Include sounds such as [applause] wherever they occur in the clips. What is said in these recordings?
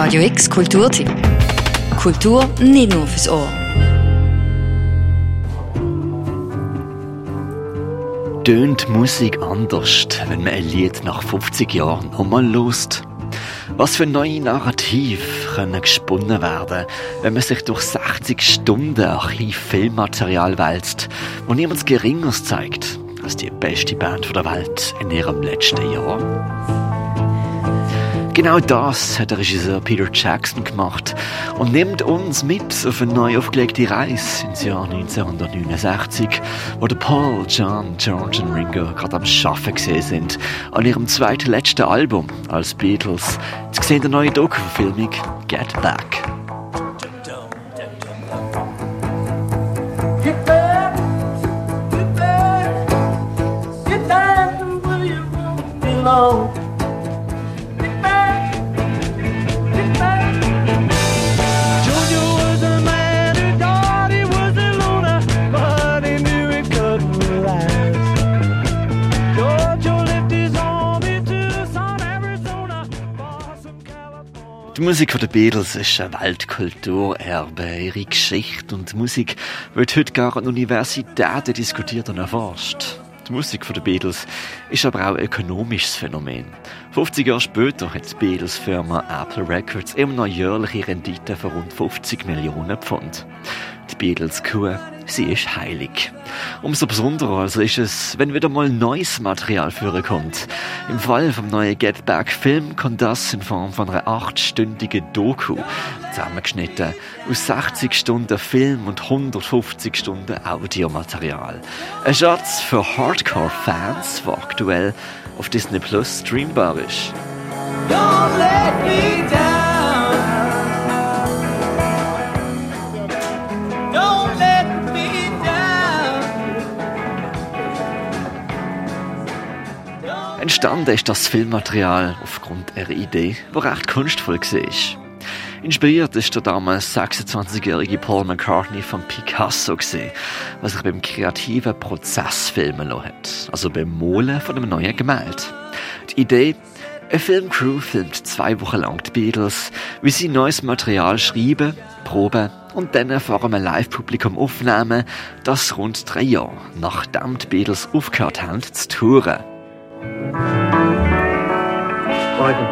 Radio X Kulturtipp. Kultur nicht nur fürs Ohr. Tönt Musik anders, wenn man ein Lied nach 50 Jahren nochmal lost? Was für neue Narrativ können gesponnen werden, wenn man sich durch 60 Stunden Archiv-Filmmaterial wälzt, wo niemand Geringeres zeigt als die beste Band der Welt in ihrem letzten Jahr? Genau das hat der Regisseur Peter Jackson gemacht und nimmt uns mit auf eine neu aufgelegte Reise ins Jahr 1969, wo der Paul, John, George und Ringo gerade am Schaffen gesehen sind an ihrem zweiten letzten Album als Beatles. Jetzt sehen der neue Doku-Verfilmung Get Back. Get back, get back, Die Musik der Beatles ist ein Weltkulturerbe. Ihre Geschichte und Musik wird heute gar an Universitäten diskutiert und erforscht. Die Musik der Beatles ist aber auch ein ökonomisches Phänomen. 50 Jahre später hat die Beatles-Firma Apple Records immer noch jährliche Rendite von rund 50 Millionen Pfund. Die Beatles-Kuh, sie ist heilig. Umso besonderer also ist es, wenn wieder mal neues Material vorkommt. Im Fall vom neuen Get Back Film kommt das in Form von einer achtstündigen Doku, zusammengeschnitten aus 60 Stunden Film und 150 Stunden Audiomaterial. Ein Schatz für Hardcore-Fans, der aktuell auf Disney Plus streambar ist. Don't let me down. Entstanden ist das Filmmaterial aufgrund einer Idee, die recht kunstvoll war. Inspiriert ist der damals 26-jährige Paul McCartney von Picasso gesehen, was sich beim kreativen Prozess filmen lassen hat, also beim Malen von einem neuen Gemälde. Die Idee, eine Filmcrew filmt zwei Wochen lang die Beatles, wie sie neues Material schreiben, proben und dann vor einem Live-Publikum aufnehmen, das rund drei Jahre nachdem die Beatles aufgehört haben zu touren. Michael,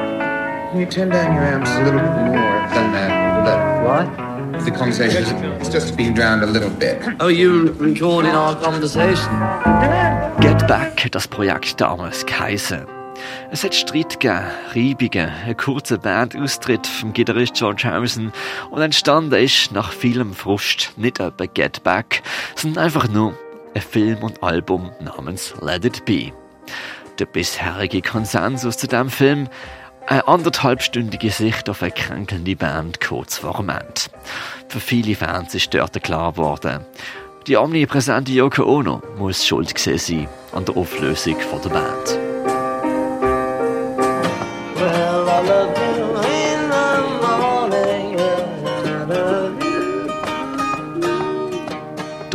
can you turn down your amps a little bit more than that? What? the conversation is just being drowned a little bit. Oh, you recording our conversation? Get Back hat das Projekt damals geheissen. Es hat Streit gegeben, Reibungen, einen kurzen Bandaustritt vom Gitarrist George Harrison und entstanden ist nach vielem Frust nicht etwa Get Back, sondern einfach nur ein Film und Album namens Let It Be. Der bisherige Konsensus zu dem Film eine anderthalbstündige Sicht auf eine kränkelnde Band kurz vor dem Ende. Für viele Fans ist dort klar geworden, die omnipräsente Yoko Ono muss schuld gewesen sein an der Auflösung der Band.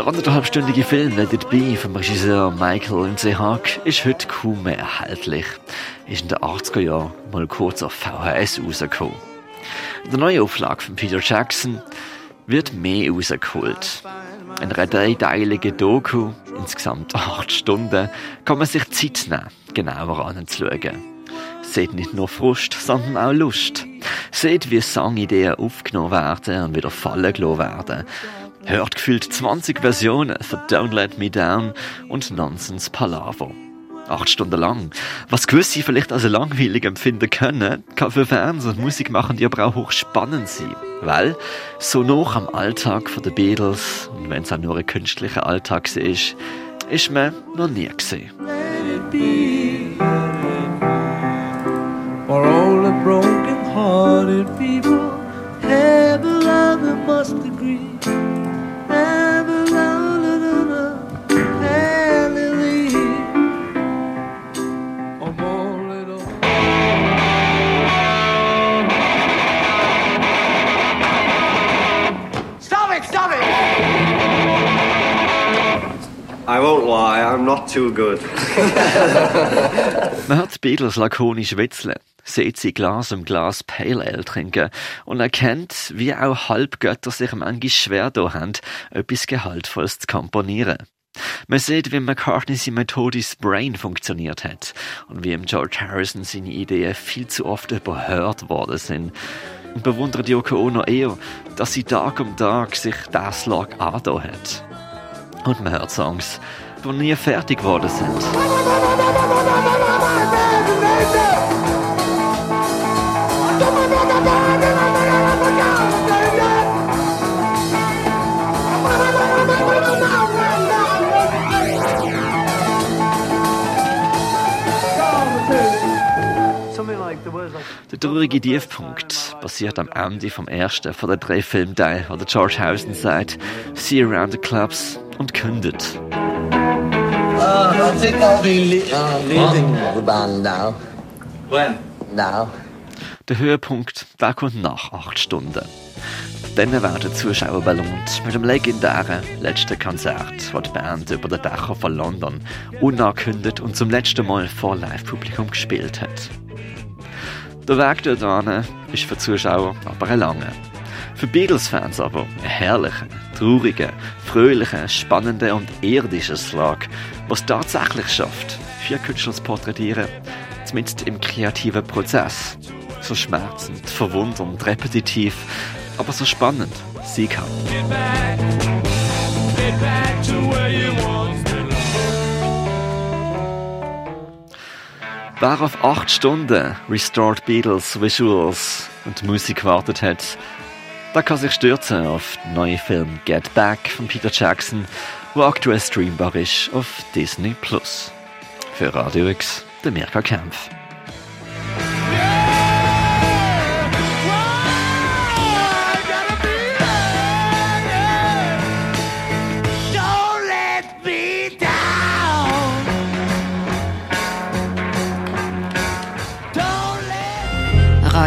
Der anderthalbstündige Film Let Be vom Regisseur Michael Lindsay Haag ist heute kaum mehr erhältlich. Ist in den 80er Jahren mal kurz auf VHS rausgekommen. In der neuen Auflage von Peter Jackson wird mehr rausgeholt. In einer dreiteiligen Doku, insgesamt acht Stunden, kann man sich Zeit nehmen, genauer anzuschauen. Seht nicht nur Frust, sondern auch Lust. Seht, wie Songideen aufgenommen werden und wieder fallen gelassen werden. Hört gefühlt 20 Versionen von Don't Let Me Down und Nonsense Palaver. Acht Stunden lang. Was gewisse vielleicht als langweilig empfinden können, kann für Fans und Musikmachende aber auch hochspannend sein. Weil, so noch am Alltag den Beatles, und wenn es auch nur ein künstlicher Alltag ist, ist man noch nie gesehen. Let it be. Stop it! Stop it! I won't lie, I'm not too good. [laughs] Man hat die Beatles lakonisch witzeln. sieht sie Glas um Glas Pale Ale trinken und erkennt, wie auch Halbgötter sich manchmal schwer da haben, etwas Gehaltvolles zu komponieren. Man sieht, wie McCartney seine Methode Brain funktioniert hat und wie im George Harrison seine Ideen viel zu oft überhört worden sind. Und bewundert Yoko Ono eher, dass sie Tag um Tag sich das Lag angetan hat. Und man hört Songs, die nie fertig geworden sind. Der traurige Tiefpunkt passiert am Ende vom ersten von den drei Filmteilen, wo der George Harrison sagt, see you around the clubs und kündet. Der Höhepunkt, der kommt nach acht Stunden. Dann werden Zuschauer belohnt mit dem legendären letzten Konzert, das die Band über den Dächern von London unangekündigt und zum letzten Mal vor Live-Publikum gespielt hat. Der Weg dorthin ist für die Zuschauer aber ein langer. Für Beatles-Fans aber ein herlicher, trauriger, fröhlicher, spannender und irdischer Schlag, was tatsächlich schafft, vier Künstler zu porträtieren, zumindest im kreativen Prozess. So schmerzend, verwundernd, repetitiv, aber so spannend sie kann. Wer auf acht Stunden Restored Beatles Visuals und Musik gewartet hat, der kann sich stürzen auf den neuen Film Get Back von Peter Jackson, der aktuell streambar ist auf Disney Plus. Für Radio X, der Mirka Kempf.